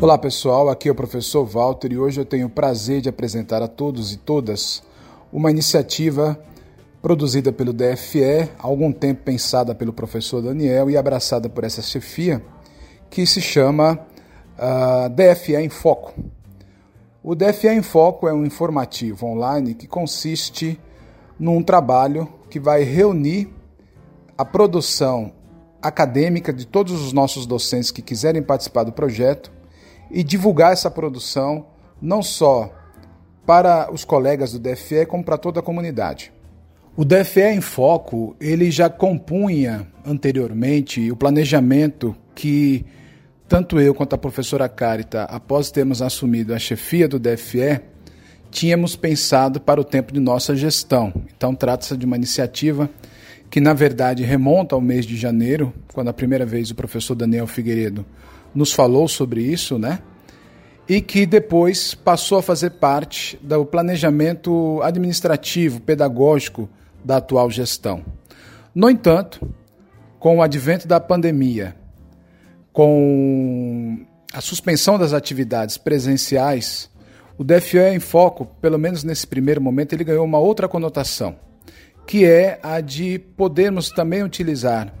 Olá pessoal, aqui é o professor Walter e hoje eu tenho o prazer de apresentar a todos e todas uma iniciativa produzida pelo DFE, há algum tempo pensada pelo professor Daniel e abraçada por essa chefia, que se chama uh, ah, DFE em Foco. O DFE em Foco é um informativo online que consiste num trabalho que vai reunir a produção acadêmica de todos os nossos docentes que quiserem participar do projeto e divulgar essa produção não só para os colegas do DFE, como para toda a comunidade. O DFE em Foco, ele já compunha anteriormente o planejamento que tanto eu quanto a professora Carita, após termos assumido a chefia do DFE, tínhamos pensado para o tempo de nossa gestão. Então trata-se de uma iniciativa que na verdade remonta ao mês de janeiro, quando a primeira vez o professor Daniel Figueiredo nos falou sobre isso, né? E que depois passou a fazer parte do planejamento administrativo, pedagógico da atual gestão. No entanto, com o advento da pandemia, com a suspensão das atividades presenciais, o DFE em foco, pelo menos nesse primeiro momento, ele ganhou uma outra conotação, que é a de podermos também utilizar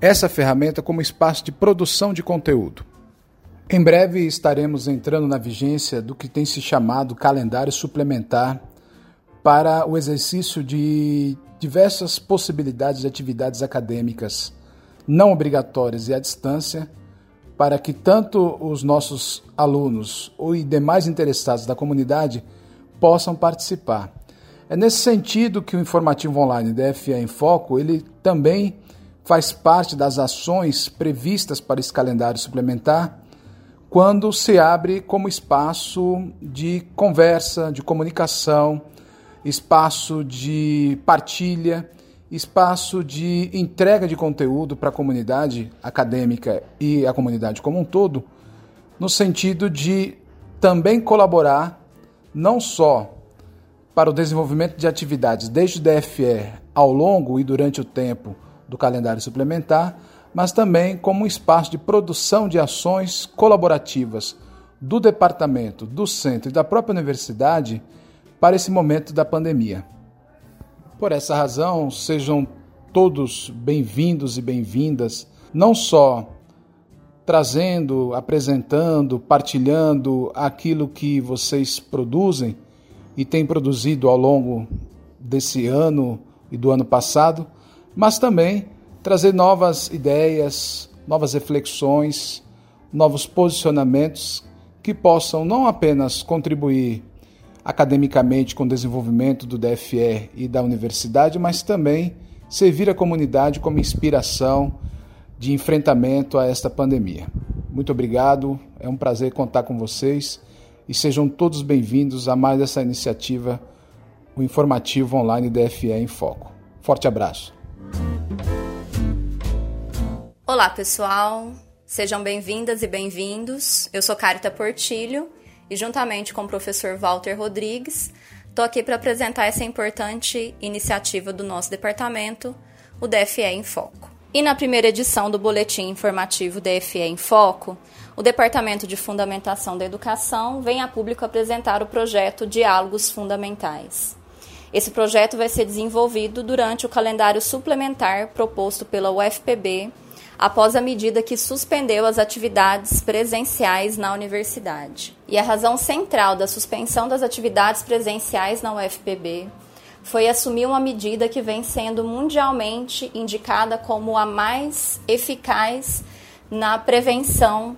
essa ferramenta como espaço de produção de conteúdo. Em breve estaremos entrando na vigência do que tem se chamado calendário suplementar para o exercício de diversas possibilidades de atividades acadêmicas não obrigatórias e à distância, para que tanto os nossos alunos e demais interessados da comunidade possam participar. É nesse sentido que o informativo online DFE em Foco, ele também faz parte das ações previstas para esse calendário suplementar quando se abre como espaço de conversa, de comunicação, espaço de partilha, espaço de entrega de conteúdo para a comunidade acadêmica e a comunidade como um todo, no sentido de também colaborar não só para o desenvolvimento de atividades desde o DFE ao longo e durante o tempo do calendário suplementar, mas também como um espaço de produção de ações colaborativas do departamento, do centro e da própria universidade para esse momento da pandemia. Por essa razão, sejam todos bem-vindos e bem-vindas, não só trazendo, apresentando, partilhando aquilo que vocês produzem e têm produzido ao longo desse ano e do ano passado, mas também trazer novas ideias, novas reflexões, novos posicionamentos que possam não apenas contribuir academicamente com o desenvolvimento do DFE e da universidade, mas também servir a comunidade como inspiração de enfrentamento a esta pandemia. Muito obrigado, é um prazer contar com vocês e sejam todos bem-vindos a mais essa iniciativa, o informativo online DFE em Foco. Forte abraço. Olá, pessoal. Sejam bem-vindas e bem-vindos. Eu sou Carita Portilho e, juntamente com o professor Walter Rodrigues, estou aqui para apresentar essa importante iniciativa do nosso departamento, o DFE em Foco. E na primeira edição do Boletim Informativo DFE em Foco, o Departamento de Fundamentação da Educação vem a público apresentar o projeto Diálogos Fundamentais. Esse projeto vai ser desenvolvido durante o calendário suplementar proposto pela UFPB após a medida que suspendeu as atividades presenciais na universidade. E a razão central da suspensão das atividades presenciais na UFPB foi assumir uma medida que vem sendo mundialmente indicada como a mais eficaz na prevenção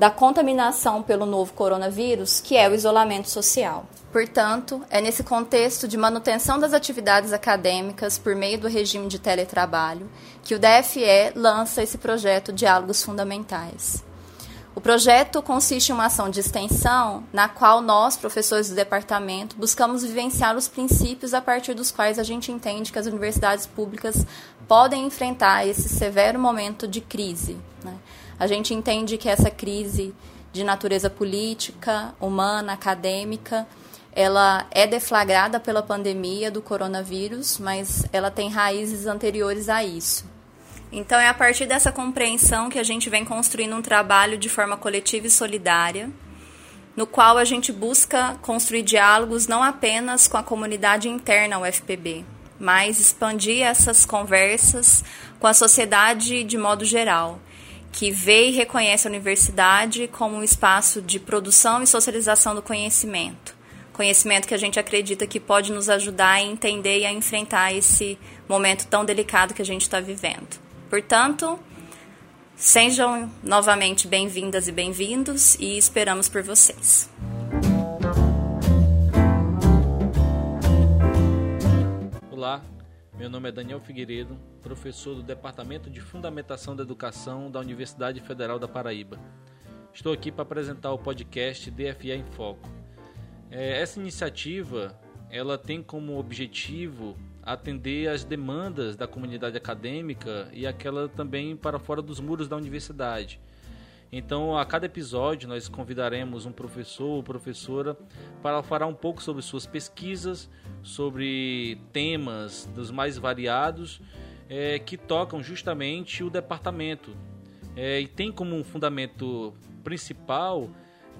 da contaminação pelo novo coronavírus, que é o isolamento social. Portanto, é nesse contexto de manutenção das atividades acadêmicas por meio do regime de teletrabalho que o DFE lança esse projeto Diálogos Fundamentais. O projeto consiste em uma ação de extensão na qual nós, professores do departamento, buscamos vivenciar os princípios a partir dos quais a gente entende que as universidades públicas podem enfrentar esse severo momento de crise. Né? A gente entende que essa crise de natureza política, humana, acadêmica, ela é deflagrada pela pandemia do coronavírus, mas ela tem raízes anteriores a isso. Então é a partir dessa compreensão que a gente vem construindo um trabalho de forma coletiva e solidária, no qual a gente busca construir diálogos não apenas com a comunidade interna UFPB, mas expandir essas conversas com a sociedade de modo geral, que vê e reconhece a universidade como um espaço de produção e socialização do conhecimento. Conhecimento que a gente acredita que pode nos ajudar a entender e a enfrentar esse momento tão delicado que a gente está vivendo. Portanto, sejam novamente bem-vindas e bem-vindos e esperamos por vocês. Olá, meu nome é Daniel Figueiredo, professor do Departamento de Fundamentação da Educação da Universidade Federal da Paraíba. Estou aqui para apresentar o podcast DFA em Foco. É, essa iniciativa ela tem como objetivo atender às demandas da comunidade acadêmica e aquela também para fora dos muros da universidade. Então, a cada episódio, nós convidaremos um professor ou professora para falar um pouco sobre suas pesquisas, sobre temas dos mais variados é, que tocam justamente o departamento. É, e tem como um fundamento principal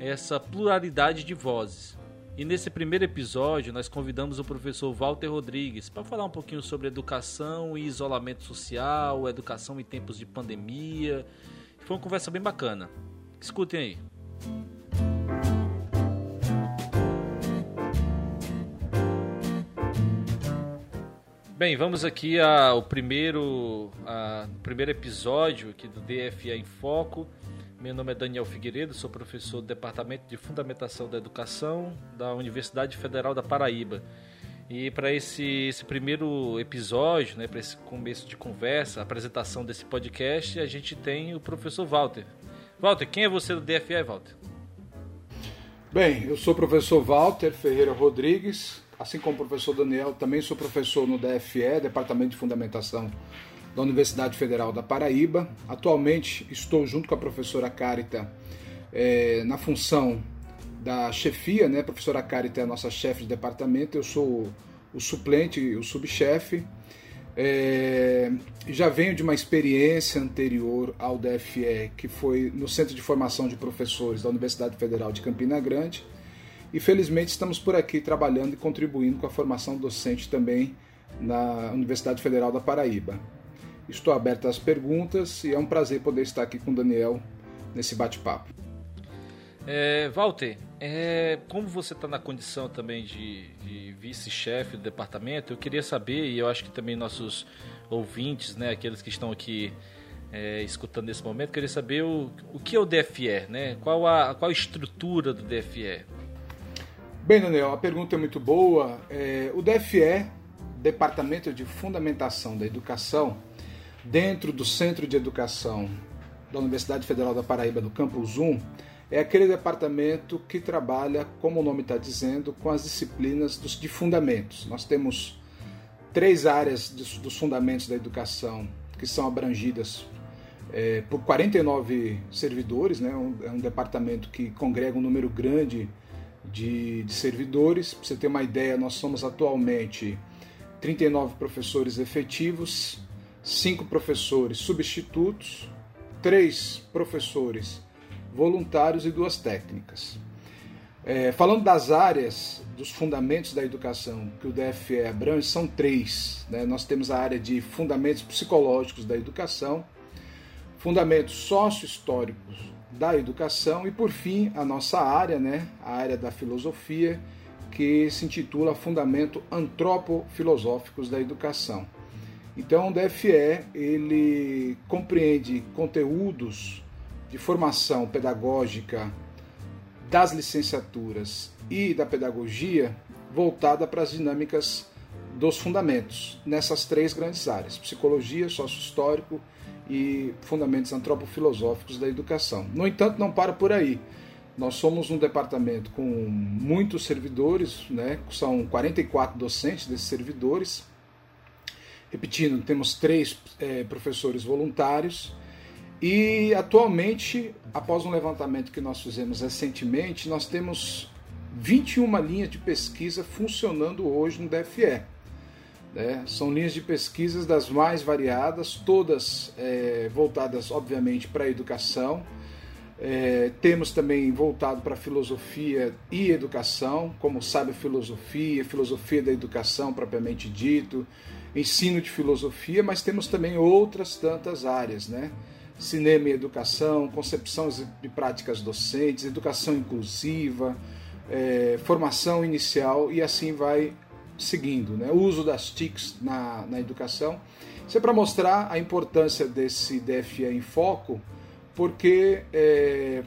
essa pluralidade de vozes. E nesse primeiro episódio, nós convidamos o professor Walter Rodrigues para falar um pouquinho sobre educação e isolamento social, educação em tempos de pandemia. Foi uma conversa bem bacana. Escutem aí. Bem, vamos aqui ao primeiro, primeiro episódio aqui do DFA em Foco. Meu nome é Daniel Figueiredo, sou professor do Departamento de Fundamentação da Educação da Universidade Federal da Paraíba. E para esse, esse primeiro episódio, né, para esse começo de conversa, apresentação desse podcast, a gente tem o professor Walter. Walter, quem é você do DFE, Walter? Bem, eu sou o professor Walter Ferreira Rodrigues, assim como o professor Daniel, também sou professor no DFE, Departamento de Fundamentação da Universidade Federal da Paraíba. Atualmente estou junto com a professora Carita é, na função da chefia, né? A professora Carita é a nossa chefe de departamento, eu sou o suplente, o subchefe. É, já venho de uma experiência anterior ao DFE, que foi no Centro de Formação de Professores da Universidade Federal de Campina Grande. E felizmente estamos por aqui trabalhando e contribuindo com a formação docente também na Universidade Federal da Paraíba. Estou aberto às perguntas e é um prazer poder estar aqui com o Daniel nesse bate-papo. É, Walter, é, como você está na condição também de, de vice-chefe do departamento, eu queria saber, e eu acho que também nossos ouvintes, né, aqueles que estão aqui é, escutando nesse momento, queria saber o, o que é o DFE, né? qual, a, qual a estrutura do DFE? Bem, Daniel, a pergunta é muito boa. É, o DFE, Departamento de Fundamentação da Educação, dentro do Centro de Educação da Universidade Federal da Paraíba, do Campus 1, é aquele departamento que trabalha, como o nome está dizendo, com as disciplinas dos, de fundamentos. Nós temos três áreas dos, dos fundamentos da educação que são abrangidas é, por 49 servidores, né? Um, é um departamento que congrega um número grande de, de servidores. Para você ter uma ideia, nós somos atualmente 39 professores efetivos, cinco professores substitutos, três professores voluntários e duas técnicas. É, falando das áreas dos fundamentos da educação que o DFE abrange, são três. Né? Nós temos a área de fundamentos psicológicos da educação, fundamentos sócio-históricos da educação e, por fim, a nossa área, né? a área da filosofia, que se intitula Fundamento Antropo-Filosóficos da Educação. Então, o DFE ele compreende conteúdos de formação pedagógica das licenciaturas e da pedagogia voltada para as dinâmicas dos fundamentos nessas três grandes áreas: psicologia, sócio-histórico e fundamentos antropofilosóficos da educação. No entanto, não para por aí. Nós somos um departamento com muitos servidores, né? são 44 docentes desses servidores. Repetindo, temos três é, professores voluntários e atualmente, após um levantamento que nós fizemos recentemente, nós temos 21 linhas de pesquisa funcionando hoje no DFE. Né? São linhas de pesquisas das mais variadas, todas é, voltadas, obviamente, para a educação. É, temos também voltado para filosofia e educação, como sabe filosofia, filosofia da educação propriamente dito, ensino de filosofia, mas temos também outras tantas áreas, né? Cinema e educação, concepção de práticas docentes, educação inclusiva, é, formação inicial e assim vai seguindo, né? o uso das TICs na, na educação. Isso é para mostrar a importância desse DFE em foco, porque é,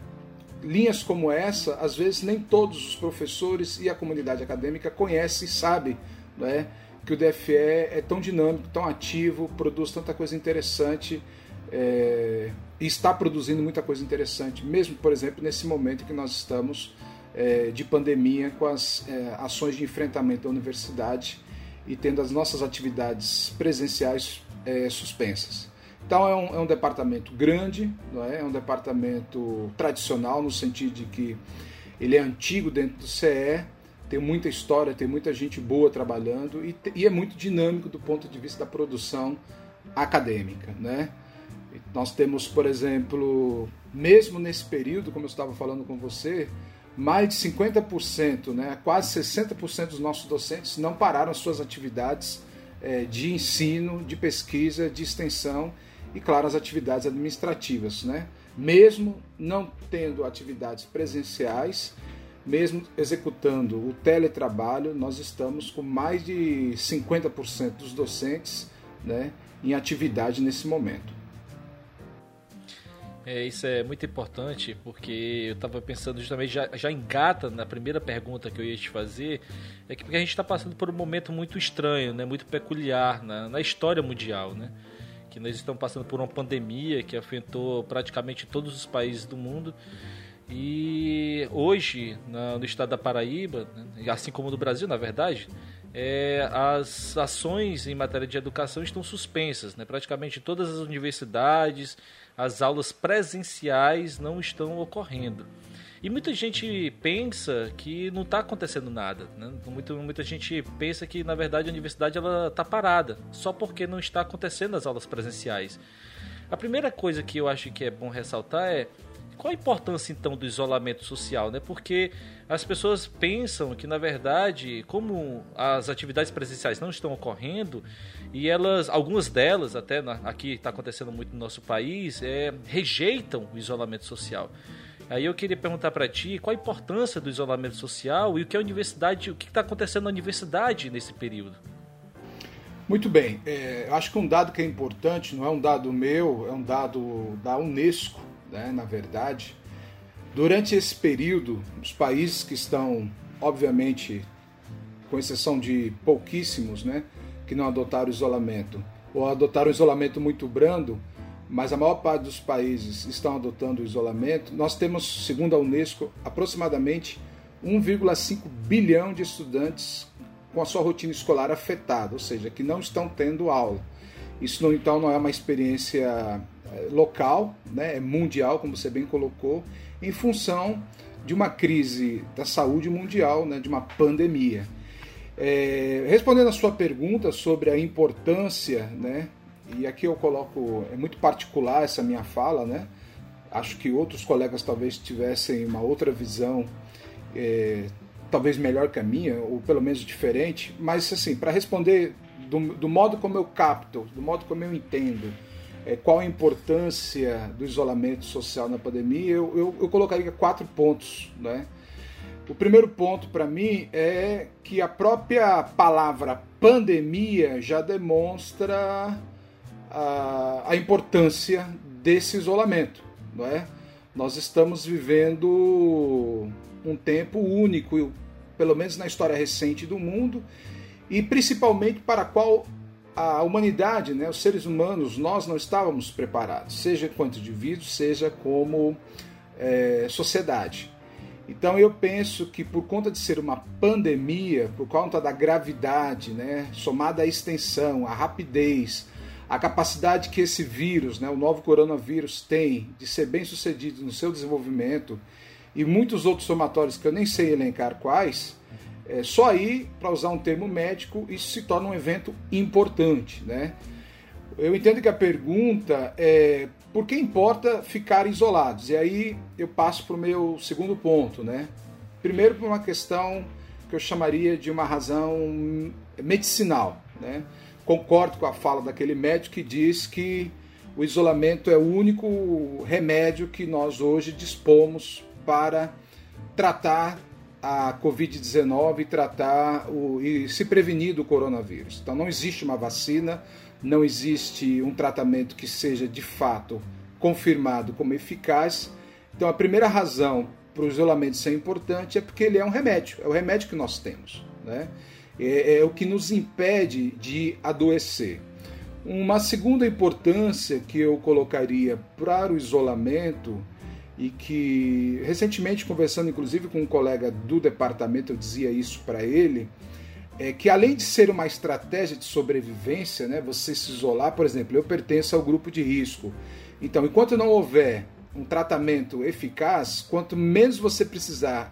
linhas como essa, às vezes nem todos os professores e a comunidade acadêmica conhecem e sabem né, que o DFE é tão dinâmico, tão ativo, produz tanta coisa interessante é, e está produzindo muita coisa interessante, mesmo, por exemplo, nesse momento que nós estamos é, de pandemia com as é, ações de enfrentamento da universidade e tendo as nossas atividades presenciais é, suspensas. Então é um, é um, departamento grande, é? é um departamento tradicional no sentido de que ele é antigo dentro do CE, tem muita história, tem muita gente boa trabalhando e, e é muito dinâmico do ponto de vista da produção acadêmica, né? Nós temos, por exemplo, mesmo nesse período, como eu estava falando com você, mais de 50%, né, quase 60% dos nossos docentes não pararam suas atividades é, de ensino, de pesquisa, de extensão e, claro, as atividades administrativas. Né? Mesmo não tendo atividades presenciais, mesmo executando o teletrabalho, nós estamos com mais de 50% dos docentes né, em atividade nesse momento. É, isso é muito importante porque eu estava pensando justamente, já, já engata na primeira pergunta que eu ia te fazer, é que porque a gente está passando por um momento muito estranho, né, muito peculiar na, na história mundial, né? Que nós estamos passando por uma pandemia que afetou praticamente todos os países do mundo. E hoje, na, no estado da Paraíba, né, assim como no Brasil, na verdade, é, as ações em matéria de educação estão suspensas. Né? Praticamente todas as universidades, as aulas presenciais não estão ocorrendo. E muita gente pensa que não está acontecendo nada. Né? Muita, muita gente pensa que, na verdade, a universidade está parada, só porque não está acontecendo as aulas presenciais. A primeira coisa que eu acho que é bom ressaltar é qual a importância então do isolamento social, né? Porque as pessoas pensam que na verdade, como as atividades presenciais não estão ocorrendo e elas, algumas delas até na, aqui está acontecendo muito no nosso país, é, rejeitam o isolamento social. Aí eu queria perguntar para ti qual a importância do isolamento social e o que a universidade, o que está acontecendo na universidade nesse período. Muito bem, é, acho que um dado que é importante, não é um dado meu, é um dado da Unesco, né, na verdade. Durante esse período, os países que estão, obviamente, com exceção de pouquíssimos, né, que não adotaram isolamento, ou adotaram isolamento muito brando, mas a maior parte dos países estão adotando o isolamento, nós temos, segundo a Unesco, aproximadamente 1,5 bilhão de estudantes com a sua rotina escolar afetada, ou seja, que não estão tendo aula. Isso, então, não é uma experiência local, né, é mundial, como você bem colocou, em função de uma crise da saúde mundial, né, de uma pandemia. É, respondendo a sua pergunta sobre a importância, né, e aqui eu coloco, é muito particular essa minha fala, né, acho que outros colegas talvez tivessem uma outra visão, é, talvez melhor que a minha, ou pelo menos diferente, mas assim, para responder do, do modo como eu capto, do modo como eu entendo, é, qual a importância do isolamento social na pandemia, eu, eu, eu colocaria quatro pontos. Né? O primeiro ponto para mim é que a própria palavra pandemia já demonstra a, a importância desse isolamento. Não é? Nós estamos vivendo um tempo único, pelo menos na história recente do mundo, e principalmente para qual a humanidade, né, os seres humanos, nós não estávamos preparados, seja quanto indivíduos, seja como é, sociedade. Então eu penso que por conta de ser uma pandemia, por conta da gravidade, né, somada à extensão, à rapidez, a capacidade que esse vírus, né, o novo coronavírus, tem de ser bem sucedido no seu desenvolvimento e muitos outros somatórios que eu nem sei elencar quais, é, só aí, para usar um termo médico, isso se torna um evento importante. Né? Eu entendo que a pergunta é por que importa ficar isolados? E aí eu passo para o meu segundo ponto. Né? Primeiro, por uma questão que eu chamaria de uma razão medicinal. Né? Concordo com a fala daquele médico que diz que o isolamento é o único remédio que nós hoje dispomos para tratar a Covid-19 e tratar o, e se prevenir do coronavírus. Então não existe uma vacina, não existe um tratamento que seja de fato confirmado como eficaz. Então a primeira razão para o isolamento ser importante é porque ele é um remédio, é o remédio que nós temos, né? é, é o que nos impede de adoecer. Uma segunda importância que eu colocaria para o isolamento e que recentemente conversando inclusive com um colega do departamento eu dizia isso para ele é que além de ser uma estratégia de sobrevivência, né, você se isolar, por exemplo, eu pertenço ao grupo de risco. Então, enquanto não houver um tratamento eficaz, quanto menos você precisar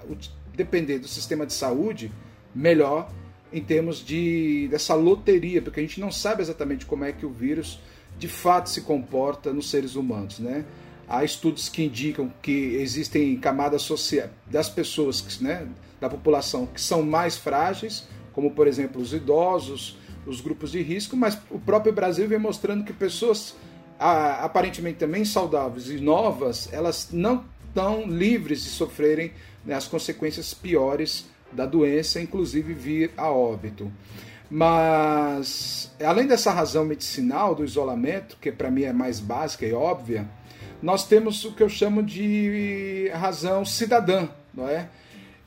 depender do sistema de saúde, melhor em termos de dessa loteria, porque a gente não sabe exatamente como é que o vírus de fato se comporta nos seres humanos, né? Há estudos que indicam que existem camadas sociais das pessoas, né, da população, que são mais frágeis, como por exemplo os idosos, os grupos de risco, mas o próprio Brasil vem mostrando que pessoas aparentemente também saudáveis e novas, elas não estão livres de sofrerem né, as consequências piores da doença, inclusive vir a óbito. Mas, além dessa razão medicinal do isolamento, que para mim é mais básica e óbvia, nós temos o que eu chamo de razão cidadã, não é?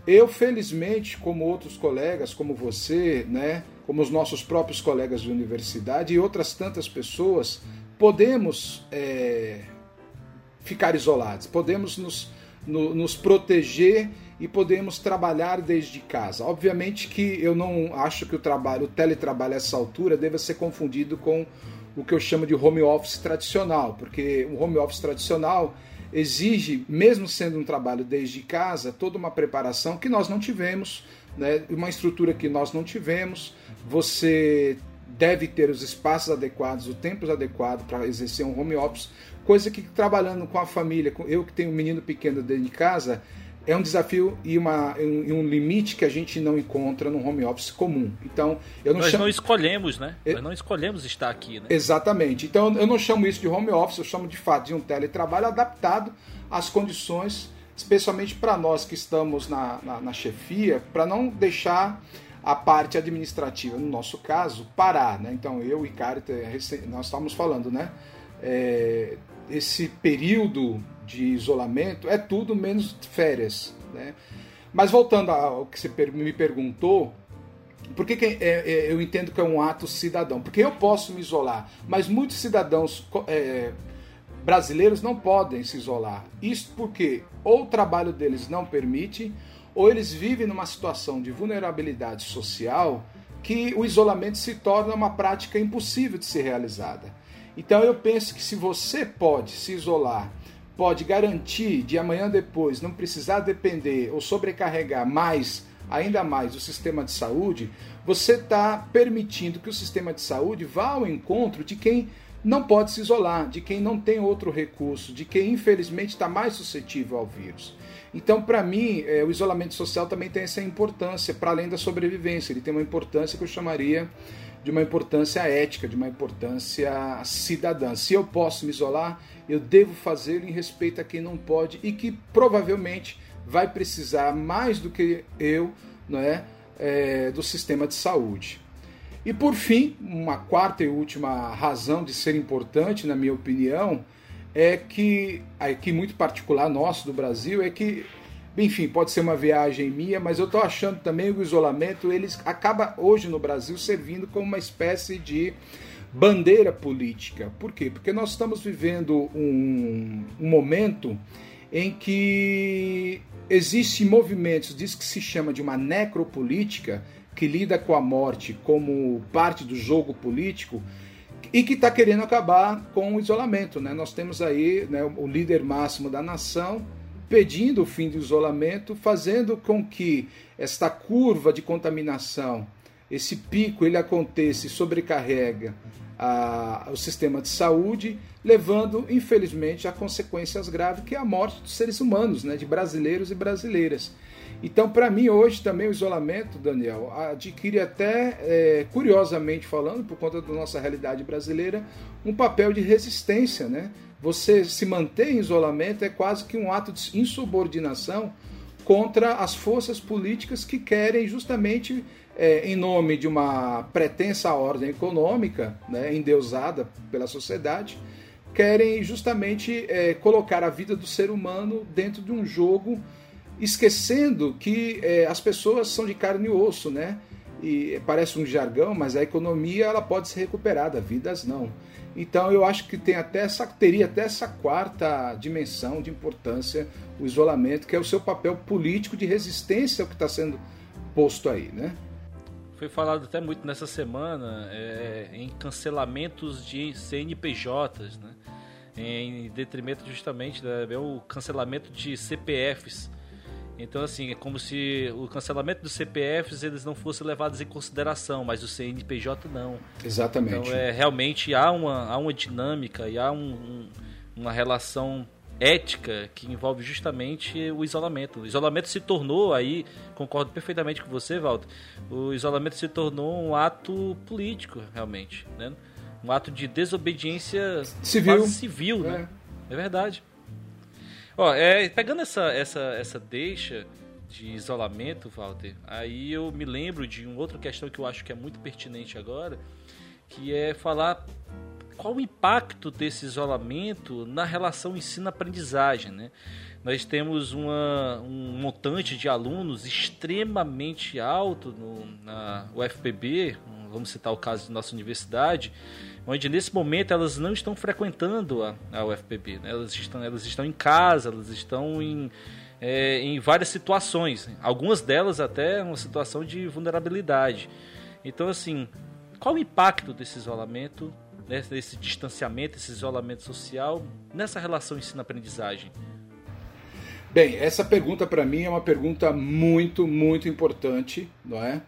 Eu, felizmente, como outros colegas, como você, né, como os nossos próprios colegas de universidade e outras tantas pessoas, podemos é, ficar isolados, podemos nos, no, nos proteger e podemos trabalhar desde casa. Obviamente que eu não acho que o trabalho, o teletrabalho a essa altura deva ser confundido com o que eu chamo de home office tradicional, porque o home office tradicional exige, mesmo sendo um trabalho desde casa, toda uma preparação que nós não tivemos, né? uma estrutura que nós não tivemos. Você deve ter os espaços adequados, o tempo adequado para exercer um home office, coisa que trabalhando com a família, eu que tenho um menino pequeno dentro de casa, é um desafio e, uma, um, um, limite que a gente não encontra no home office comum. Então, eu não Nós chamo... não escolhemos, né? É... Nós não escolhemos estar aqui, né? Exatamente. Então, eu não chamo isso de home office, eu chamo de fato de um teletrabalho adaptado às condições, especialmente para nós que estamos na, na, na chefia, para não deixar a parte administrativa, no nosso caso, parar, né? Então, eu e Carita, nós estávamos falando, né? É, esse período de isolamento é tudo menos férias. Né? Mas voltando ao que você me perguntou, por que, que é, é, eu entendo que é um ato cidadão? Porque eu posso me isolar, mas muitos cidadãos é, brasileiros não podem se isolar. Isso porque ou o trabalho deles não permite, ou eles vivem numa situação de vulnerabilidade social que o isolamento se torna uma prática impossível de ser realizada. Então eu penso que se você pode se isolar pode garantir de amanhã depois não precisar depender ou sobrecarregar mais, ainda mais, o sistema de saúde, você está permitindo que o sistema de saúde vá ao encontro de quem não pode se isolar, de quem não tem outro recurso, de quem infelizmente está mais suscetível ao vírus. Então, para mim, é, o isolamento social também tem essa importância, para além da sobrevivência, ele tem uma importância que eu chamaria de uma importância ética, de uma importância cidadã. Se eu posso me isolar, eu devo fazê-lo em respeito a quem não pode e que provavelmente vai precisar mais do que eu, não é, é do sistema de saúde. E por fim, uma quarta e última razão de ser importante, na minha opinião, é que aqui muito particular nosso do Brasil é que enfim, pode ser uma viagem minha, mas eu estou achando também que o isolamento ele acaba hoje no Brasil servindo como uma espécie de bandeira política. Por quê? Porque nós estamos vivendo um, um momento em que existem movimentos, diz que se chama de uma necropolítica, que lida com a morte como parte do jogo político e que está querendo acabar com o isolamento. Né? Nós temos aí né, o líder máximo da nação pedindo o fim do isolamento, fazendo com que esta curva de contaminação, esse pico, ele aconteça e sobrecarrega a, o sistema de saúde, levando, infelizmente, a consequências graves, que é a morte dos seres humanos, né, de brasileiros e brasileiras. Então, para mim, hoje também o isolamento, Daniel, adquire até, é, curiosamente falando, por conta da nossa realidade brasileira, um papel de resistência. Né? Você se manter em isolamento é quase que um ato de insubordinação contra as forças políticas que querem justamente é, em nome de uma pretensa ordem econômica, né, endeusada pela sociedade, querem justamente é, colocar a vida do ser humano dentro de um jogo, esquecendo que é, as pessoas são de carne e osso, né? E parece um jargão, mas a economia ela pode ser recuperada, vidas não. Então eu acho que tem até essa, teria até essa quarta dimensão de importância o isolamento, que é o seu papel político de resistência ao que está sendo posto aí, né? Foi falado até muito nessa semana é, em cancelamentos de CNPJs, né? em detrimento justamente do cancelamento de CPFs. Então, assim, é como se o cancelamento dos CPFs eles não fossem levados em consideração, mas o CNPJ não. Exatamente. Então, é, realmente há uma, há uma dinâmica e há um, um, uma relação ética que envolve justamente o isolamento. O isolamento se tornou aí, concordo perfeitamente com você, Walter, o isolamento se tornou um ato político, realmente, né? Um ato de desobediência civil, civil, né? É, é verdade. Ó, é, pegando essa, essa, essa deixa de isolamento, Walter, aí eu me lembro de uma outra questão que eu acho que é muito pertinente agora, que é falar qual o impacto desse isolamento na relação ensino-aprendizagem, né? Nós temos uma, um montante de alunos extremamente alto no, na UFPB, vamos citar o caso de nossa universidade, onde nesse momento elas não estão frequentando a, a UFPB, né? elas, estão, elas estão em casa, elas estão em, é, em várias situações, algumas delas até uma situação de vulnerabilidade. Então, assim, qual o impacto desse isolamento né, esse distanciamento, esse isolamento social nessa relação ensino-aprendizagem? Bem, essa pergunta para mim é uma pergunta muito, muito importante, não é?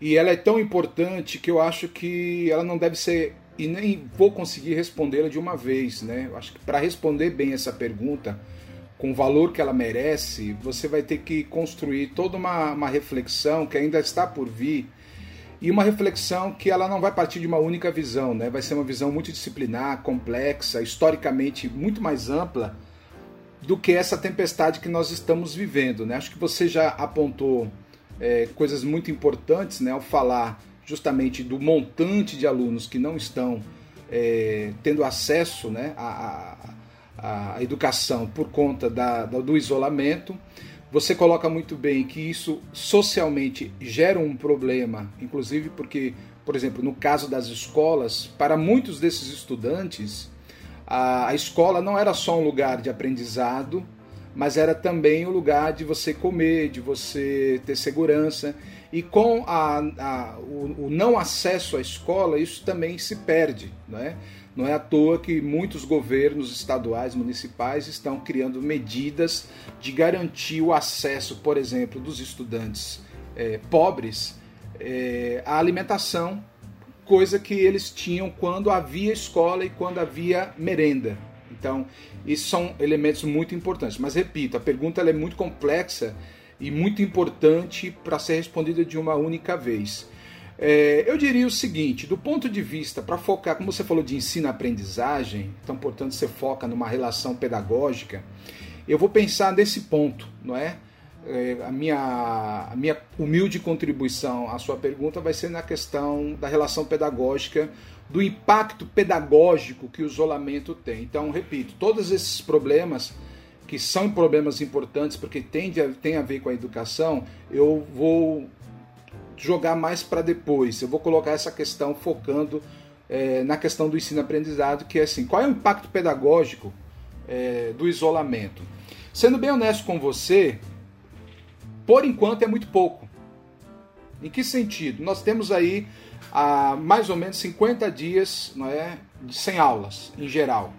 E ela é tão importante que eu acho que ela não deve ser e nem vou conseguir respondê-la de uma vez, né? Eu acho que para responder bem essa pergunta, com o valor que ela merece, você vai ter que construir toda uma, uma reflexão que ainda está por vir e uma reflexão que ela não vai partir de uma única visão, né? vai ser uma visão multidisciplinar, complexa, historicamente muito mais ampla do que essa tempestade que nós estamos vivendo. Né? Acho que você já apontou é, coisas muito importantes né, ao falar justamente do montante de alunos que não estão é, tendo acesso né, à, à, educação por conta da, do isolamento. Você coloca muito bem que isso socialmente gera um problema, inclusive porque, por exemplo, no caso das escolas, para muitos desses estudantes, a escola não era só um lugar de aprendizado, mas era também o lugar de você comer, de você ter segurança. E com a, a, o, o, não acesso à escola, isso também se perde. Não é? Não é à toa que muitos governos estaduais, municipais estão criando medidas de garantir o acesso, por exemplo, dos estudantes é, pobres é, à alimentação, coisa que eles tinham quando havia escola e quando havia merenda. Então, isso são elementos muito importantes. Mas repito, a pergunta é muito complexa e muito importante para ser respondida de uma única vez. É, eu diria o seguinte, do ponto de vista, para focar, como você falou de ensino-aprendizagem, então, portanto, você foca numa relação pedagógica, eu vou pensar nesse ponto, não é? é a, minha, a minha humilde contribuição à sua pergunta vai ser na questão da relação pedagógica, do impacto pedagógico que o isolamento tem. Então, repito, todos esses problemas que são problemas importantes porque tem, tem a ver com a educação, eu vou jogar mais para depois. Eu vou colocar essa questão focando é, na questão do ensino-aprendizado, que é assim, qual é o impacto pedagógico é, do isolamento? Sendo bem honesto com você, por enquanto é muito pouco. Em que sentido? Nós temos aí há mais ou menos 50 dias não é, sem aulas, em geral.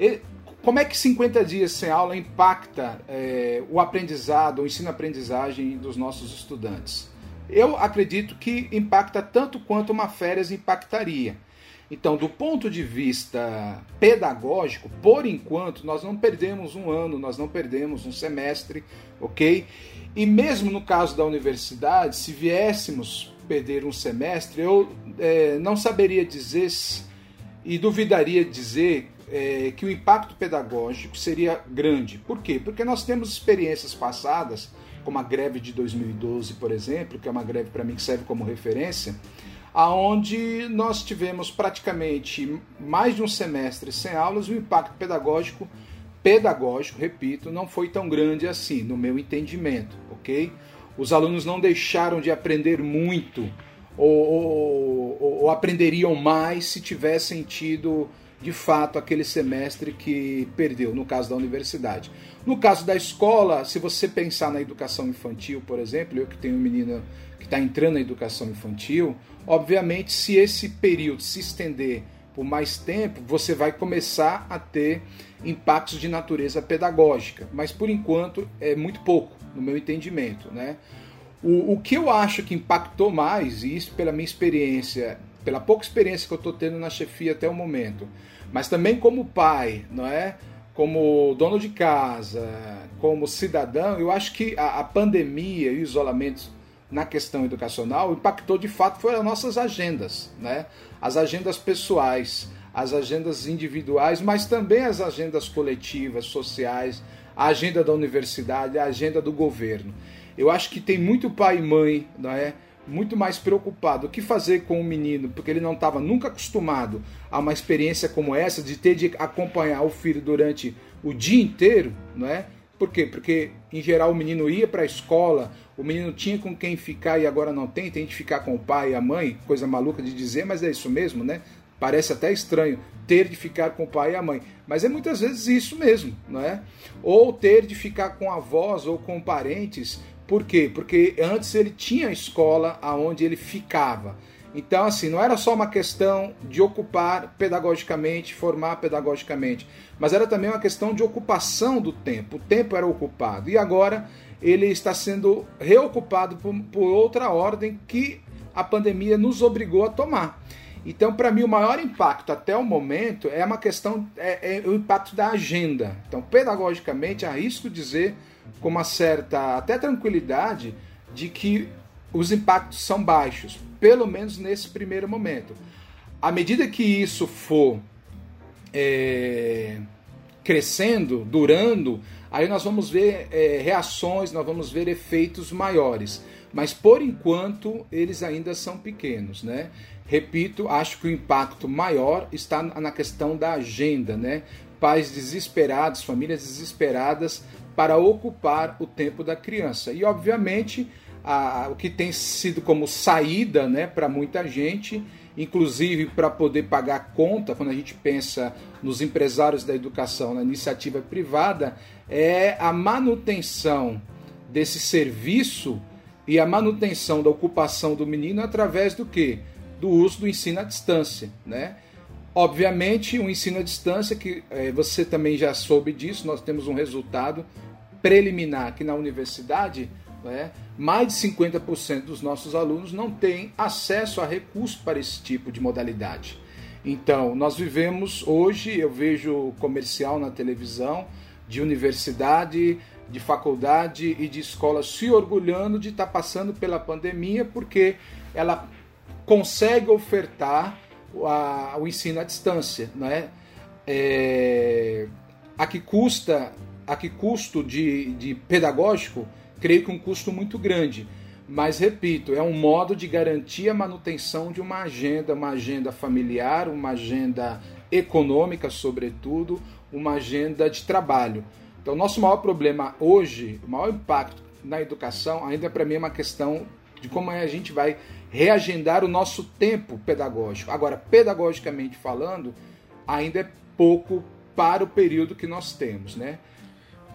E, como é que 50 dias sem aula impacta é, o aprendizado, o ensino-aprendizagem dos nossos estudantes? Eu acredito que impacta tanto quanto uma férias impactaria. Então, do ponto de vista pedagógico, por enquanto, nós não perdemos um ano, nós não perdemos um semestre, ok? E mesmo no caso da universidade, se viéssemos perder um semestre, eu é, não saberia dizer e duvidaria dizer é, que o impacto pedagógico seria grande. Por quê? Porque nós temos experiências passadas, como a greve de 2012, por exemplo, que é uma greve para mim que serve como referência, aonde nós tivemos praticamente mais de um semestre sem aulas, o impacto pedagógico, pedagógico, repito, não foi tão grande assim, no meu entendimento, ok? Os alunos não deixaram de aprender muito ou, ou, ou aprenderiam mais se tivessem tido de fato aquele semestre que perdeu, no caso da universidade. No caso da escola, se você pensar na educação infantil, por exemplo, eu que tenho um menino que está entrando na educação infantil, obviamente, se esse período se estender por mais tempo, você vai começar a ter impactos de natureza pedagógica, mas por enquanto é muito pouco, no meu entendimento. Né? O, o que eu acho que impactou mais, e isso pela minha experiência pela pouca experiência que eu estou tendo na chefia até o momento, mas também como pai, não é? Como dono de casa, como cidadão, eu acho que a, a pandemia e o isolamento na questão educacional impactou de fato foi as nossas agendas, né? As agendas pessoais, as agendas individuais, mas também as agendas coletivas, sociais, a agenda da universidade, a agenda do governo. Eu acho que tem muito pai e mãe, não é? muito mais preocupado o que fazer com o menino, porque ele não estava nunca acostumado a uma experiência como essa, de ter de acompanhar o filho durante o dia inteiro, não é? Por quê? Porque, em geral, o menino ia para a escola, o menino tinha com quem ficar e agora não tem, tem de ficar com o pai e a mãe, coisa maluca de dizer, mas é isso mesmo, né? Parece até estranho ter de ficar com o pai e a mãe, mas é muitas vezes isso mesmo, não é? Ou ter de ficar com avós ou com parentes por quê? Porque antes ele tinha escola aonde ele ficava. Então, assim, não era só uma questão de ocupar pedagogicamente, formar pedagogicamente, mas era também uma questão de ocupação do tempo. O tempo era ocupado. E agora ele está sendo reocupado por, por outra ordem que a pandemia nos obrigou a tomar. Então, para mim, o maior impacto até o momento é uma questão, é, é o impacto da agenda. Então, pedagogicamente, arrisco dizer com uma certa até tranquilidade de que os impactos são baixos, pelo menos nesse primeiro momento. À medida que isso for é, crescendo, durando, aí nós vamos ver é, reações, nós vamos ver efeitos maiores. Mas por enquanto eles ainda são pequenos, né? Repito, acho que o impacto maior está na questão da agenda, né? Pais desesperados, famílias desesperadas para ocupar o tempo da criança. E, obviamente, a, o que tem sido como saída né, para muita gente, inclusive para poder pagar conta, quando a gente pensa nos empresários da educação, na iniciativa privada, é a manutenção desse serviço e a manutenção da ocupação do menino através do que? Do uso do ensino à distância, né? Obviamente, o ensino à distância, que é, você também já soube disso, nós temos um resultado preliminar que na universidade, né, mais de 50% dos nossos alunos não têm acesso a recursos para esse tipo de modalidade. Então, nós vivemos hoje, eu vejo comercial na televisão, de universidade, de faculdade e de escola se orgulhando de estar passando pela pandemia porque ela consegue ofertar a, o ensino à distância, né? É, a que custa, a que custo de, de pedagógico, creio que um custo muito grande. Mas repito, é um modo de garantir a manutenção de uma agenda, uma agenda familiar, uma agenda econômica, sobretudo, uma agenda de trabalho. Então, o nosso maior problema hoje, o maior impacto na educação, ainda para mim é uma questão de como a gente vai reagendar o nosso tempo pedagógico. Agora, pedagogicamente falando, ainda é pouco para o período que nós temos, né?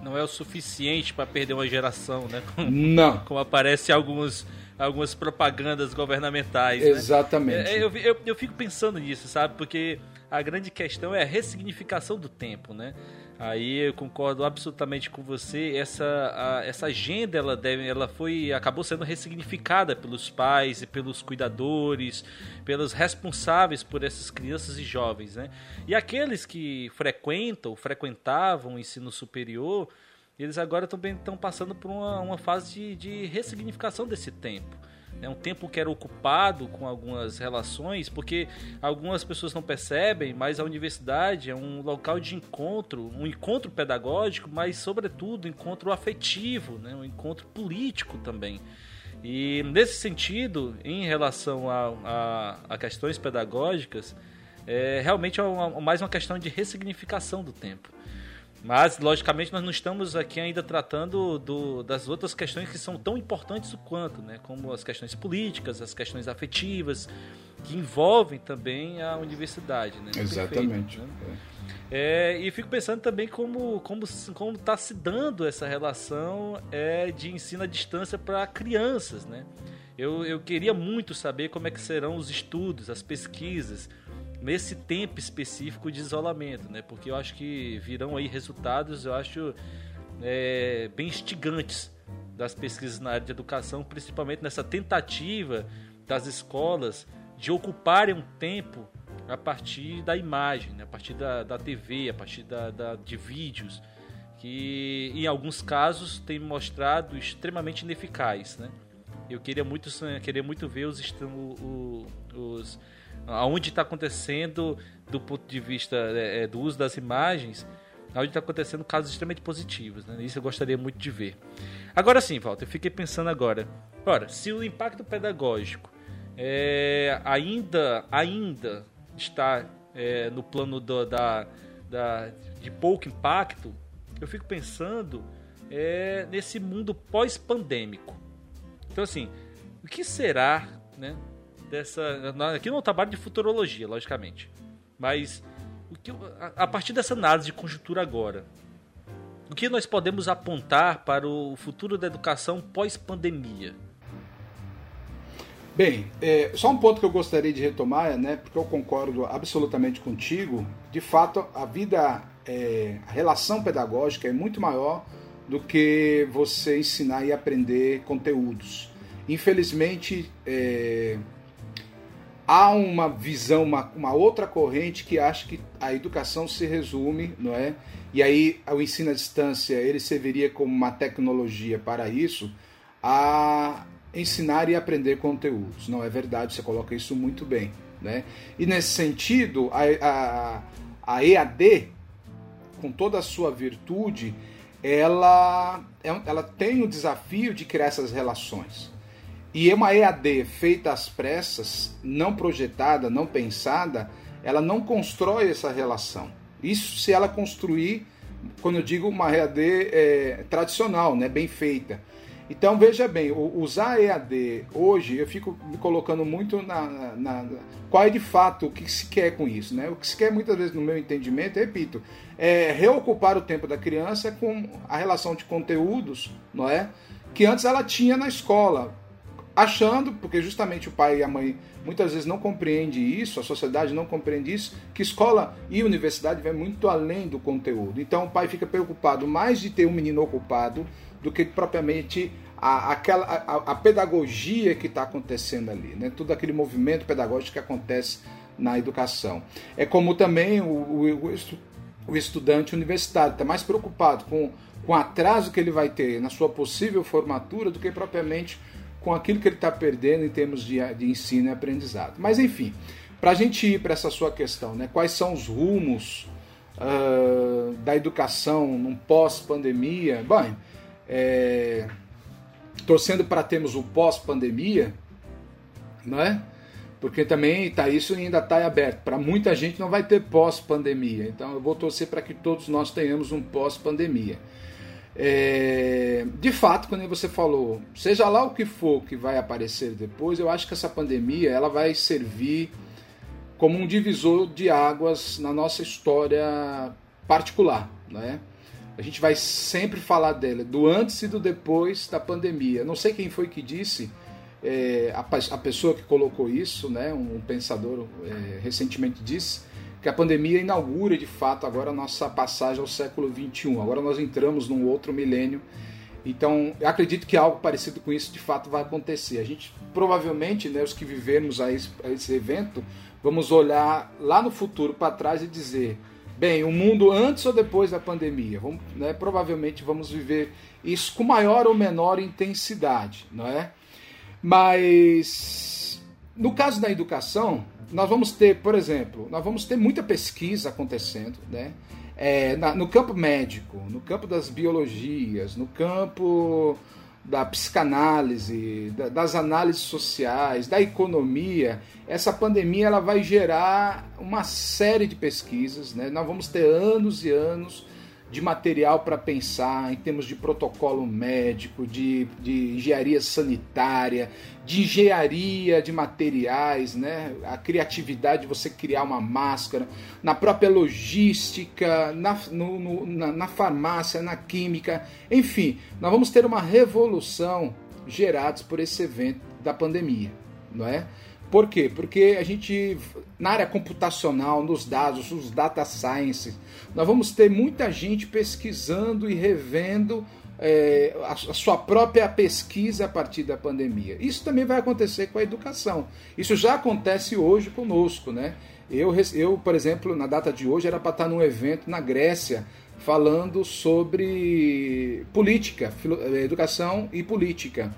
Não é o suficiente para perder uma geração, né? Como, Não. Como aparece alguns algumas propagandas governamentais. Né? Exatamente. Né? Eu, eu, eu, fico pensando nisso, sabe? Porque a grande questão é a ressignificação do tempo, né? Aí eu concordo absolutamente com você. Essa, a, essa agenda ela deve, ela foi acabou sendo ressignificada pelos pais e pelos cuidadores, pelos responsáveis por essas crianças e jovens, né? E aqueles que frequentam, frequentavam o ensino superior, eles agora também estão passando por uma, uma fase de, de ressignificação desse tempo é um tempo que era ocupado com algumas relações, porque algumas pessoas não percebem, mas a universidade é um local de encontro, um encontro pedagógico, mas sobretudo encontro afetivo, né? um encontro político também. E nesse sentido, em relação a, a, a questões pedagógicas, é realmente é uma, mais uma questão de ressignificação do tempo. Mas, logicamente, nós não estamos aqui ainda tratando do, das outras questões que são tão importantes quanto, né? como as questões políticas, as questões afetivas, que envolvem também a universidade. Né? Exatamente. Né? é. É, e fico pensando também como como como está se dando essa relação é, de ensino à distância para crianças, né? Eu, eu queria muito saber como é que serão os estudos, as pesquisas, nesse tempo específico de isolamento, né? Porque eu acho que virão aí resultados, eu acho é, bem instigantes das pesquisas na área de educação, principalmente nessa tentativa das escolas de ocuparem um tempo a partir da imagem, né? a partir da, da TV, a partir da, da, de vídeos, que em alguns casos tem mostrado extremamente ineficaz, né? Eu queria muito, queria muito ver os, os, aonde está acontecendo do ponto de vista é, é, do uso das imagens, aonde está acontecendo casos extremamente positivos. Né? Isso eu gostaria muito de ver. Agora sim, Walter, eu fiquei pensando agora. Ora, se o impacto pedagógico é, ainda, ainda está é, no plano do, da, da, de pouco impacto, eu fico pensando é, nesse mundo pós-pandêmico. Então, assim, o que será né, dessa. Aqui não é um trabalho de futurologia, logicamente. Mas o que, a, partir dessa análise de conjuntura agora, o que nós podemos apontar para o futuro da educação pós-pandemia? Bem, é, só um ponto que eu gostaria de retomar, né, porque eu concordo absolutamente contigo. De fato, a vida, é, a relação pedagógica é muito maior do que você ensinar e aprender conteúdos. Infelizmente, é, há uma visão, uma, uma outra corrente que acha que a educação se resume, não é? E aí o ensino à distância ele serviria como uma tecnologia para isso, a ensinar e aprender conteúdos. Não é verdade, você coloca isso muito bem, né? E nesse sentido, a, a, a EAD, com toda a sua virtude, ela, é ela tem o desafio de criar essas relações. E uma EAD feita às pressas, não projetada, não pensada, ela não constrói essa relação. Isso se ela construir, quando eu digo uma EAD é, tradicional, né, bem feita. Então veja bem, usar EAD hoje, eu fico me colocando muito na, na, na, qual é de fato o que se quer com isso, né? O que se quer muitas vezes no meu entendimento, repito, é reocupar o tempo da criança com a relação de conteúdos, não é? Que antes ela tinha na escola achando, porque justamente o pai e a mãe muitas vezes não compreende isso, a sociedade não compreende isso, que escola e universidade vai muito além do conteúdo. Então o pai fica preocupado mais de ter um menino ocupado do que propriamente a, aquela, a, a pedagogia que está acontecendo ali, né? todo aquele movimento pedagógico que acontece na educação. É como também o, o, o estudante universitário está mais preocupado com, com o atraso que ele vai ter na sua possível formatura do que propriamente com aquilo que ele está perdendo em termos de, de ensino e aprendizado. Mas enfim, para a gente ir para essa sua questão, né, quais são os rumos uh, da educação num pós-pandemia? Bom, é, torcendo para termos o pós-pandemia, não é? porque também tá, isso ainda está aberto. Para muita gente não vai ter pós-pandemia. Então eu vou torcer para que todos nós tenhamos um pós-pandemia. É, de fato, quando você falou, seja lá o que for que vai aparecer depois, eu acho que essa pandemia ela vai servir como um divisor de águas na nossa história particular, né? A gente vai sempre falar dela, do antes e do depois da pandemia. Não sei quem foi que disse, é, a, a, pessoa que colocou isso, né, um, pensador é, recentemente disse que a pandemia inaugura de fato agora a nossa passagem ao século 21. Agora nós entramos num outro milênio. Então, eu acredito que algo parecido com isso de fato vai acontecer. A gente provavelmente, né, os que vivemos a esse, a esse evento, vamos olhar lá no futuro para trás e dizer: bem, o mundo antes ou depois da pandemia? Vamos, né, provavelmente vamos viver isso com maior ou menor intensidade, não é? Mas no caso da educação, nós vamos ter, por exemplo, nós vamos ter muita pesquisa acontecendo, né? É, na, no campo médico, no campo das biologias, no campo da psicanálise, da, das análises sociais, da economia, essa pandemia ela vai gerar uma série de pesquisas, né? Nós vamos ter anos e anos de material para pensar em termos de protocolo médico, de, de engenharia sanitária, de engenharia de materiais, né? a criatividade de você criar uma máscara, na própria logística, na, no, no, na, na farmácia, na química, enfim, nós vamos ter uma revolução gerados por esse evento da pandemia, não é? Por quê? Porque a gente, na área computacional, nos dados, os data science, nós vamos ter muita gente pesquisando e revendo é, a, a, sua própria pesquisa a partir da pandemia. Isso também vai acontecer com a educação. Isso já acontece hoje conosco, né? Eu, eu por exemplo, na data de hoje era para estar num evento na Grécia falando sobre política, educação e política.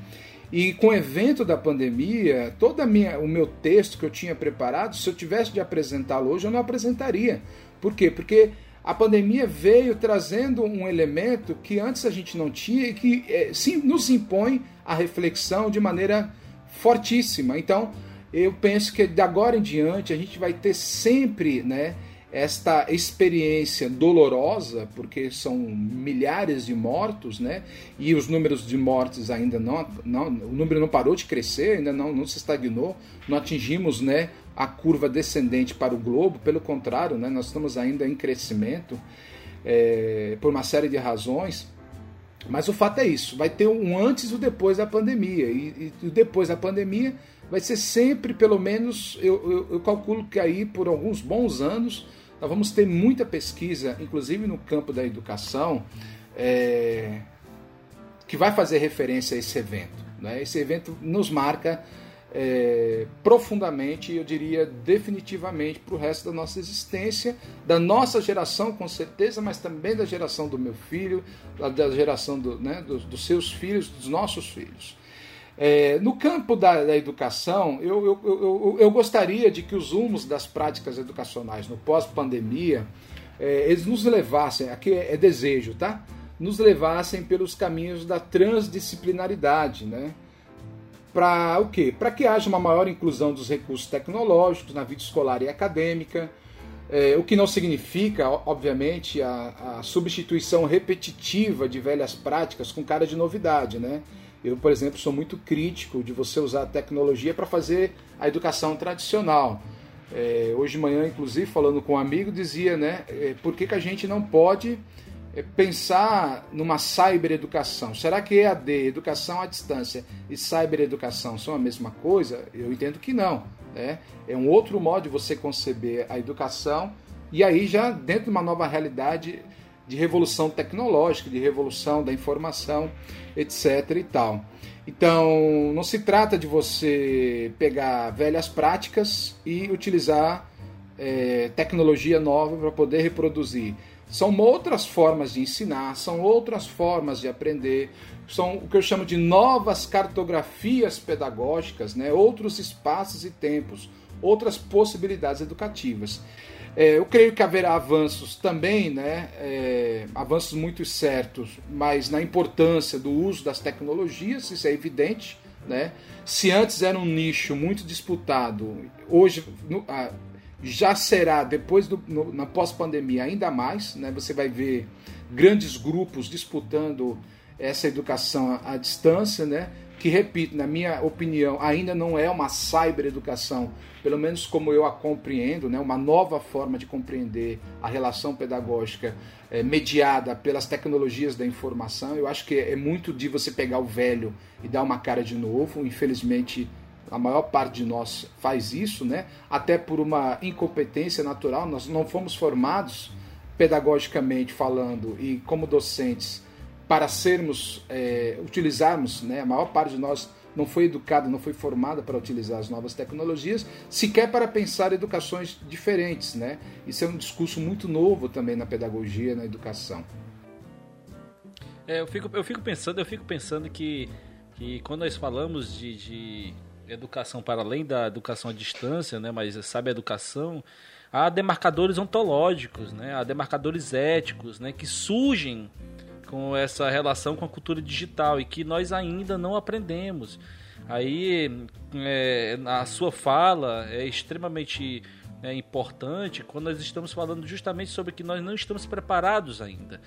E com o evento da pandemia, todo o meu texto que eu tinha preparado, se eu tivesse de apresentá-lo hoje, eu não apresentaria. Por quê? Porque a pandemia veio trazendo um elemento que antes a gente não tinha e que é, sim, nos impõe a reflexão de maneira fortíssima. Então, eu penso que de agora em diante a gente vai ter sempre, né? Esta experiência dolorosa, porque são milhares de mortos, né? E os números de mortes ainda não, não o número não parou de crescer, ainda não, não se estagnou, não atingimos, né, a curva descendente para o globo, pelo contrário, né, nós estamos ainda em crescimento é, por uma série de razões. Mas o fato é isso, vai ter um antes e o depois da pandemia. E, e depois da pandemia vai ser sempre, pelo menos, eu, eu, eu calculo que aí por alguns bons anos, nós vamos ter muita pesquisa, inclusive no campo da educação, é, que vai fazer referência a esse evento. Né? Esse evento nos marca é, profundamente, eu diria definitivamente, para o resto da nossa existência, da nossa geração, com certeza, mas também da geração do meu filho, da geração do, né, dos, dos seus filhos, dos nossos filhos. É, no campo da, da educação, eu, eu, eu, eu, gostaria de que os rumos das práticas educacionais no pós-pandemia, é, eles nos levassem, aqui é, é, desejo, tá? Nos levassem pelos caminhos da transdisciplinaridade, né? Para o quê? Para que haja uma maior inclusão dos recursos tecnológicos na vida escolar e acadêmica, é, o que não significa, obviamente, a, a substituição repetitiva de velhas práticas com cara de novidade, né? Eu, por exemplo, sou muito crítico de você usar a tecnologia para fazer a educação tradicional. É, hoje de manhã, inclusive, falando com um amigo, dizia, né, é, por que, que a gente não pode é, pensar numa cybereducação? Será que EAD, educação à distância, e cybereducação são a mesma coisa? Eu entendo que não. Né? É um outro modo de você conceber a educação e aí já dentro de uma nova realidade de revolução tecnológica, de revolução da informação, etc. e tal. Então, não se trata de você pegar velhas práticas e utilizar é, tecnologia nova para poder reproduzir. São outras formas de ensinar, são outras formas de aprender, são o que eu chamo de novas cartografias pedagógicas, né? outros espaços e tempos, outras possibilidades educativas. É, eu creio que haverá avanços também, né, é, avanços muito certos, mas na importância do uso das tecnologias, isso é evidente, Né? Se antes era um nicho muito disputado, hoje no, ah, já será, depois do, no, na pós-pandemia, ainda mais. Né? Você vai ver grandes grupos disputando essa educação à, à distância, né? Que, repito, na minha opinião, ainda não é uma cyber-educação, pelo menos como eu a compreendo, né? uma nova forma de compreender a relação pedagógica é, mediada pelas tecnologias da informação. Eu acho que é muito de você pegar o velho e dar uma cara de novo. Infelizmente, a maior parte de nós faz isso, né? até por uma incompetência natural. Nós não fomos formados pedagogicamente falando e como docentes para sermos, é, utilizarmos, né, a maior parte de nós não foi educada, não foi formada para utilizar as novas tecnologias, sequer para pensar educações diferentes, né? Isso é um discurso muito novo também na pedagogia, na educação. É, eu fico, eu fico pensando, eu fico pensando que, que quando nós falamos de, de educação para além da educação à distância, né, mas sabe a educação, há demarcadores ontológicos, né, há demarcadores éticos, né, que surgem com essa relação com a cultura digital e que nós ainda não aprendemos. Aí é, a sua fala é extremamente é, importante quando nós estamos falando justamente sobre que nós não estamos preparados ainda.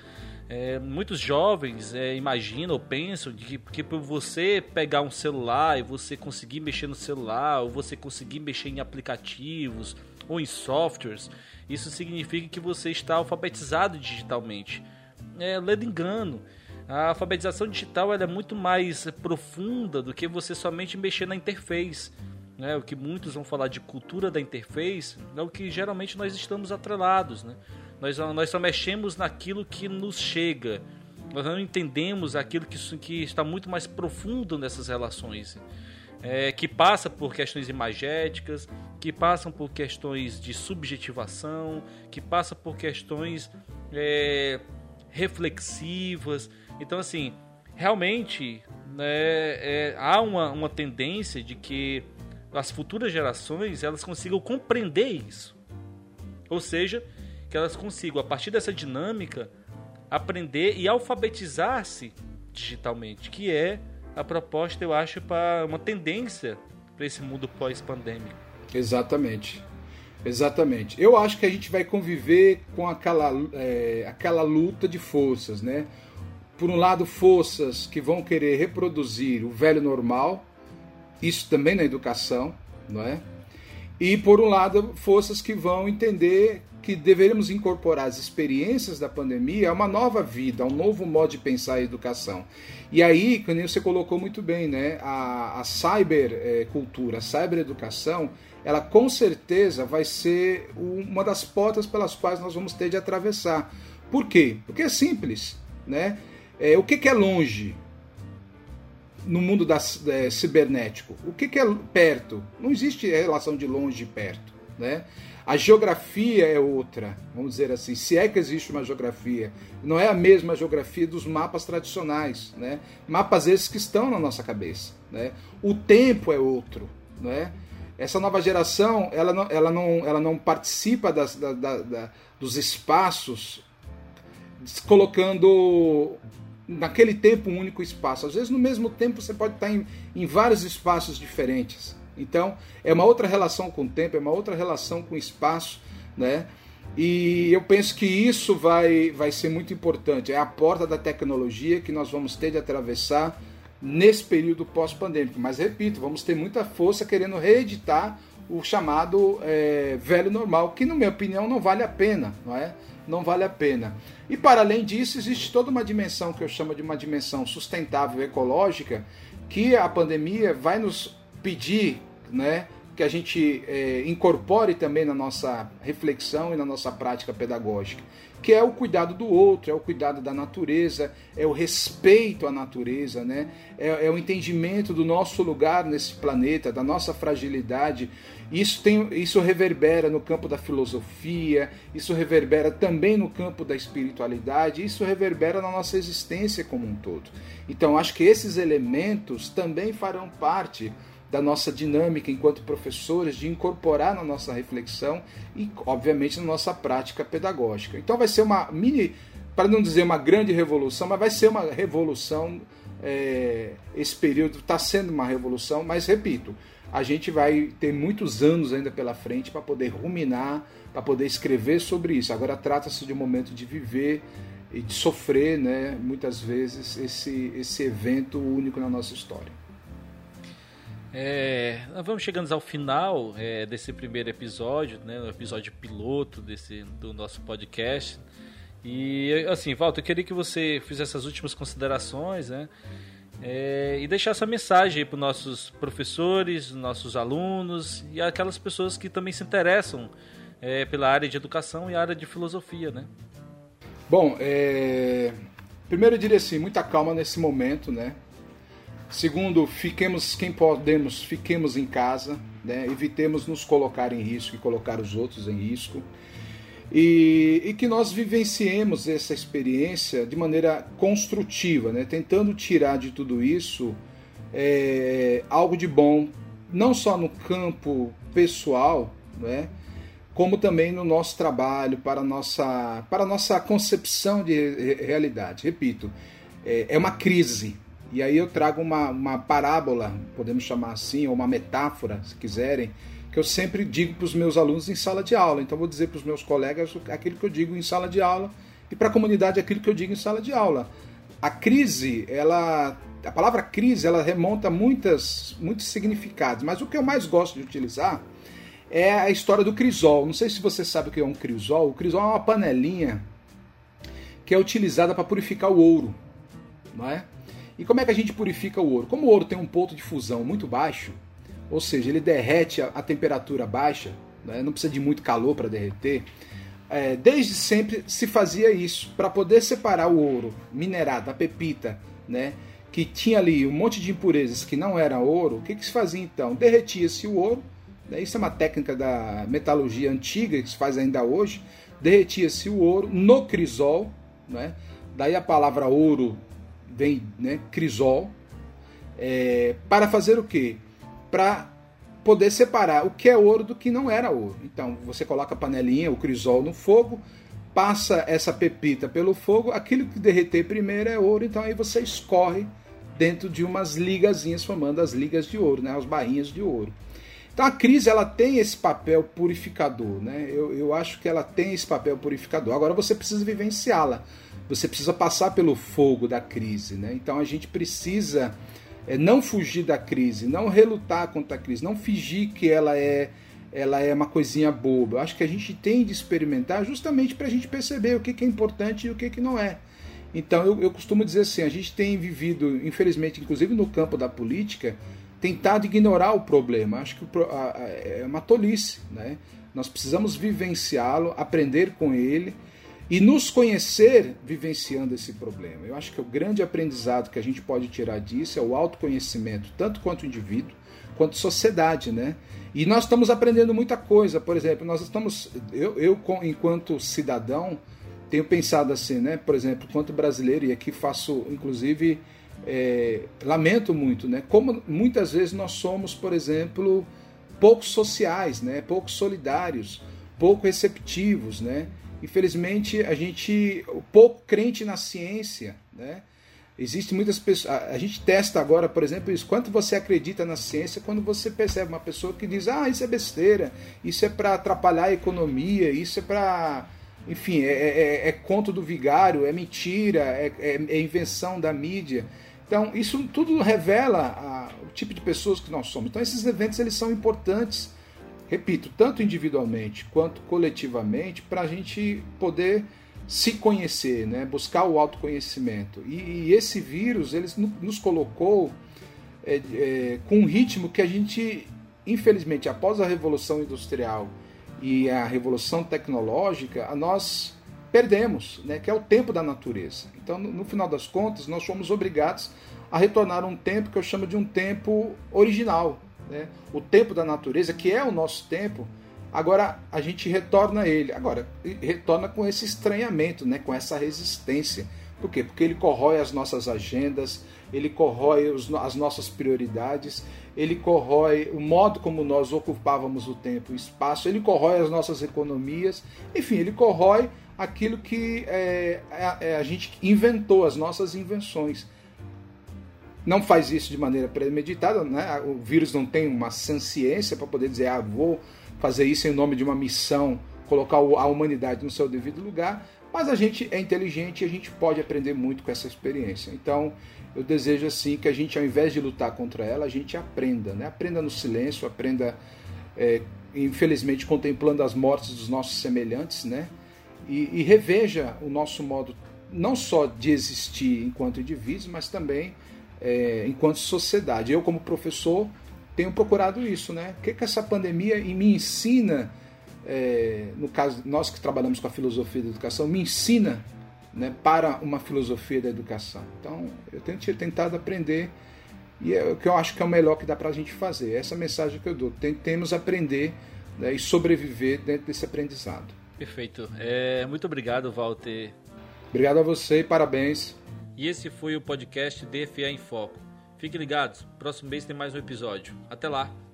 É, muitos jovens é, imaginam ou pensam que, que por você pegar um celular e você conseguir mexer no celular, ou você conseguir mexer em aplicativos ou em softwares, isso significa que você está alfabetizado digitalmente é, lendo engano. A alfabetização digital é muito mais profunda do que você somente mexer na interface. Né? O que muitos vão falar de cultura da interface é o que geralmente nós estamos atrelados. Né? Nós, nós só mexemos naquilo que nos chega. Nós não entendemos aquilo que, que está muito mais profundo nessas relações. É, que passa por questões imagéticas, que passam por questões de subjetivação, que passa por questões é, reflexivas. Então, assim, realmente né, é, há uma, uma tendência de que as futuras gerações elas consigam compreender isso. Ou seja, que elas consigam, a partir dessa dinâmica, aprender e alfabetizar-se digitalmente, que é a proposta, eu acho, para uma tendência para esse mundo pós-pandêmico. Exatamente. Exatamente. Eu acho que a gente vai conviver com aquela, é, aquela luta de forças, né? Por um lado, forças que vão querer reproduzir o velho normal, isso também na educação, não é? E por um lado, forças que vão entender que deveríamos incorporar as experiências da pandemia a uma nova vida, a um novo modo de pensar a educação. E aí, como você colocou muito bem, né? A, a cybercultura, é, a cybereducação, ela com certeza vai ser uma das portas pelas quais nós vamos ter de atravessar. Por quê? Porque é simples, né? É, o que, que é longe no mundo da, é, cibernético? O que, que é perto? Não existe relação de longe e perto, né? A geografia é outra, vamos dizer assim, se é que existe uma geografia. Não é a mesma geografia dos mapas tradicionais, né? Mapas esses que estão na nossa cabeça, né? O tempo é outro, né? Essa nova geração ela não, ela não, ela não participa das, da, da, da, dos espaços colocando naquele tempo um único espaço. Às vezes, no mesmo tempo, você pode estar em, em vários espaços diferentes. Então, é uma outra relação com o tempo, é uma outra relação com o espaço, né? E eu penso que isso vai, vai ser muito importante. É a porta da tecnologia que nós vamos ter de atravessar nesse período pós-pandêmico. Mas repito, vamos ter muita força querendo reeditar o chamado é, velho normal, que, na minha opinião, não vale a pena, não é? Não vale a pena. E para além disso, existe toda uma dimensão que eu chamo de uma dimensão sustentável ecológica, que a pandemia vai nos pedir, né? Que a gente é, incorpore também na nossa reflexão e na nossa prática pedagógica que é o cuidado do outro, é o cuidado da natureza, é o respeito à natureza, né? é, é o entendimento do nosso lugar nesse planeta, da nossa fragilidade. Isso, tem, isso reverbera no campo da filosofia, isso reverbera também no campo da espiritualidade, isso reverbera na nossa existência como um todo. Então, acho que esses elementos também farão parte da nossa dinâmica enquanto professores, de incorporar na nossa reflexão e, obviamente, na nossa prática pedagógica. Então, vai ser uma mini, para não dizer uma grande revolução, mas vai ser uma revolução é, esse período está sendo uma revolução, mas repito, a gente vai ter muitos anos ainda pela frente para poder ruminar, para poder escrever sobre isso. Agora trata-se de um momento de viver e de sofrer, né, muitas vezes, esse, esse evento único na nossa história. É, vamos chegando ao final é, desse primeiro episódio, né, o episódio piloto desse, do nosso podcast. E assim, Walter, eu queria que você fizesse as últimas considerações, né? É, e deixar essa mensagem para os nossos professores, nossos alunos e aquelas pessoas que também se interessam é, pela área de educação e área de filosofia, né? Bom, é... primeiro eu diria assim, muita calma nesse momento, né? Segundo, fiquemos, quem podemos, fiquemos em casa, né? evitemos nos colocar em risco e colocar os outros em risco. E, e, que nós vivenciemos essa experiência de maneira construtiva, né? tentando tirar de tudo isso é, algo de bom, não só no campo pessoal, né? como também no nosso trabalho, para a nossa, para a nossa concepção de realidade. Repito, é, é uma crise, e aí eu trago uma, uma parábola, podemos chamar assim, ou uma metáfora, se quiserem, que eu sempre digo para os meus alunos em sala de aula. Então vou dizer para os meus colegas aquilo que eu digo em sala de aula e para a comunidade aquilo que eu digo em sala de aula. A crise, ela, a palavra crise, ela remonta a muitas, muitos significados, mas o que eu mais gosto de utilizar é a história do crisol. Não sei se você sabe o que é um crisol. O crisol é uma panelinha que é utilizada para purificar o ouro, não é? E como é que a gente purifica o ouro? Como o ouro tem um ponto de fusão muito baixo, ou seja, ele derrete a, a temperatura baixa, né? não precisa de muito calor para derreter. É, desde sempre se fazia isso para poder separar o ouro minerado, a pepita, né? que tinha ali um monte de impurezas que não era ouro. O que, que se fazia então? Derretia-se o ouro, né? isso é uma técnica da metalurgia antiga que se faz ainda hoje. Derretia-se o ouro no crisol, né? daí a palavra ouro vem né, crisol, é, para fazer o quê? Para poder separar o que é ouro do que não era ouro. Então você coloca a panelinha, o crisol no fogo, passa essa pepita pelo fogo, aquilo que derreter primeiro é ouro, então aí você escorre dentro de umas ligazinhas formando as ligas de ouro, né, as bainhas de ouro. Então a crise ela tem esse papel purificador, né? Eu, eu acho que ela tem esse papel purificador. Agora você precisa vivenciá-la você precisa passar pelo fogo da crise. Né? Então a gente precisa é, não fugir da crise, não relutar contra a crise, não fingir que ela é, ela é uma coisinha boba. Eu acho que a gente tem de experimentar justamente para a gente perceber o que, que é importante e o que, que não é. Então eu, eu costumo dizer assim: a gente tem vivido, infelizmente, inclusive no campo da política, tentado ignorar o problema. Acho que é uma tolice. Né? Nós precisamos vivenciá-lo, aprender com ele e nos conhecer vivenciando esse problema. Eu acho que o grande aprendizado que a gente pode tirar disso é o autoconhecimento, tanto quanto indivíduo, quanto sociedade, né? E nós estamos aprendendo muita coisa. Por exemplo, nós estamos, eu, eu enquanto cidadão, tenho pensado assim, né? Por exemplo, quanto brasileiro, e aqui faço, inclusive, é, lamento muito, né? Como muitas vezes nós somos, por exemplo, pouco sociais, né? Pouco solidários, pouco receptivos, né? Infelizmente, a gente, pouco crente na ciência, né? Existem muitas pessoas. A gente testa agora, por exemplo, isso. Quanto você acredita na ciência quando você percebe uma pessoa que diz: ah, isso é besteira, isso é para atrapalhar a economia, isso é para. Enfim, é, é, é, é, conto do vigário, é mentira, é, é, é, invenção da mídia. Então, isso tudo revela a, o tipo de pessoas que nós somos. Então, esses eventos eles são importantes repito, tanto individualmente quanto coletivamente, para a gente poder se conhecer, né? buscar o autoconhecimento. E, e esse vírus ele nos colocou é, é, com um ritmo que a gente, infelizmente, após a Revolução Industrial e a Revolução Tecnológica, nós perdemos, né? que é o tempo da natureza. Então, no, no final das contas, nós fomos obrigados a retornar a um tempo que eu chamo de um tempo original, né? o tempo da natureza, que é o nosso tempo, agora a gente retorna a ele. Agora, retorna com esse estranhamento, né? com essa resistência. Por quê? Porque ele corrói as nossas agendas, ele corrói os, as nossas prioridades, ele corrói o modo como nós ocupávamos o tempo e espaço, ele corrói as nossas economias, enfim, ele corrói aquilo que é, é a gente inventou, as nossas invenções. Não faz isso de maneira premeditada, né? o vírus não tem uma ciência para poder dizer, ah, vou fazer isso em nome de uma missão, colocar a humanidade no seu devido lugar, mas a gente é inteligente e a gente pode aprender muito com essa experiência. Então, eu desejo assim que a gente, ao invés de lutar contra ela, a gente aprenda, né? Aprenda no silêncio, aprenda, é, infelizmente, contemplando as mortes dos nossos semelhantes, né? E, e, reveja o nosso modo não só de existir enquanto indivíduos, mas também é, enquanto sociedade. Eu, como professor, tenho procurado isso, né? O que, que essa pandemia me ensina? é, no caso, nós que trabalhamos com a filosofia da educação, me ensina né, para uma filosofia da educação. Então, eu tenho tentado aprender e é o que eu acho que é o melhor que dá para a gente fazer. Essa é a mensagem que eu dou. Tentemos aprender né, e sobreviver dentro desse aprendizado. Perfeito. É, muito obrigado, Walter. Obrigado a você e parabéns. E esse foi o podcast DFA em Foco. Fiquem ligados, próximo mês tem mais um episódio. Até lá!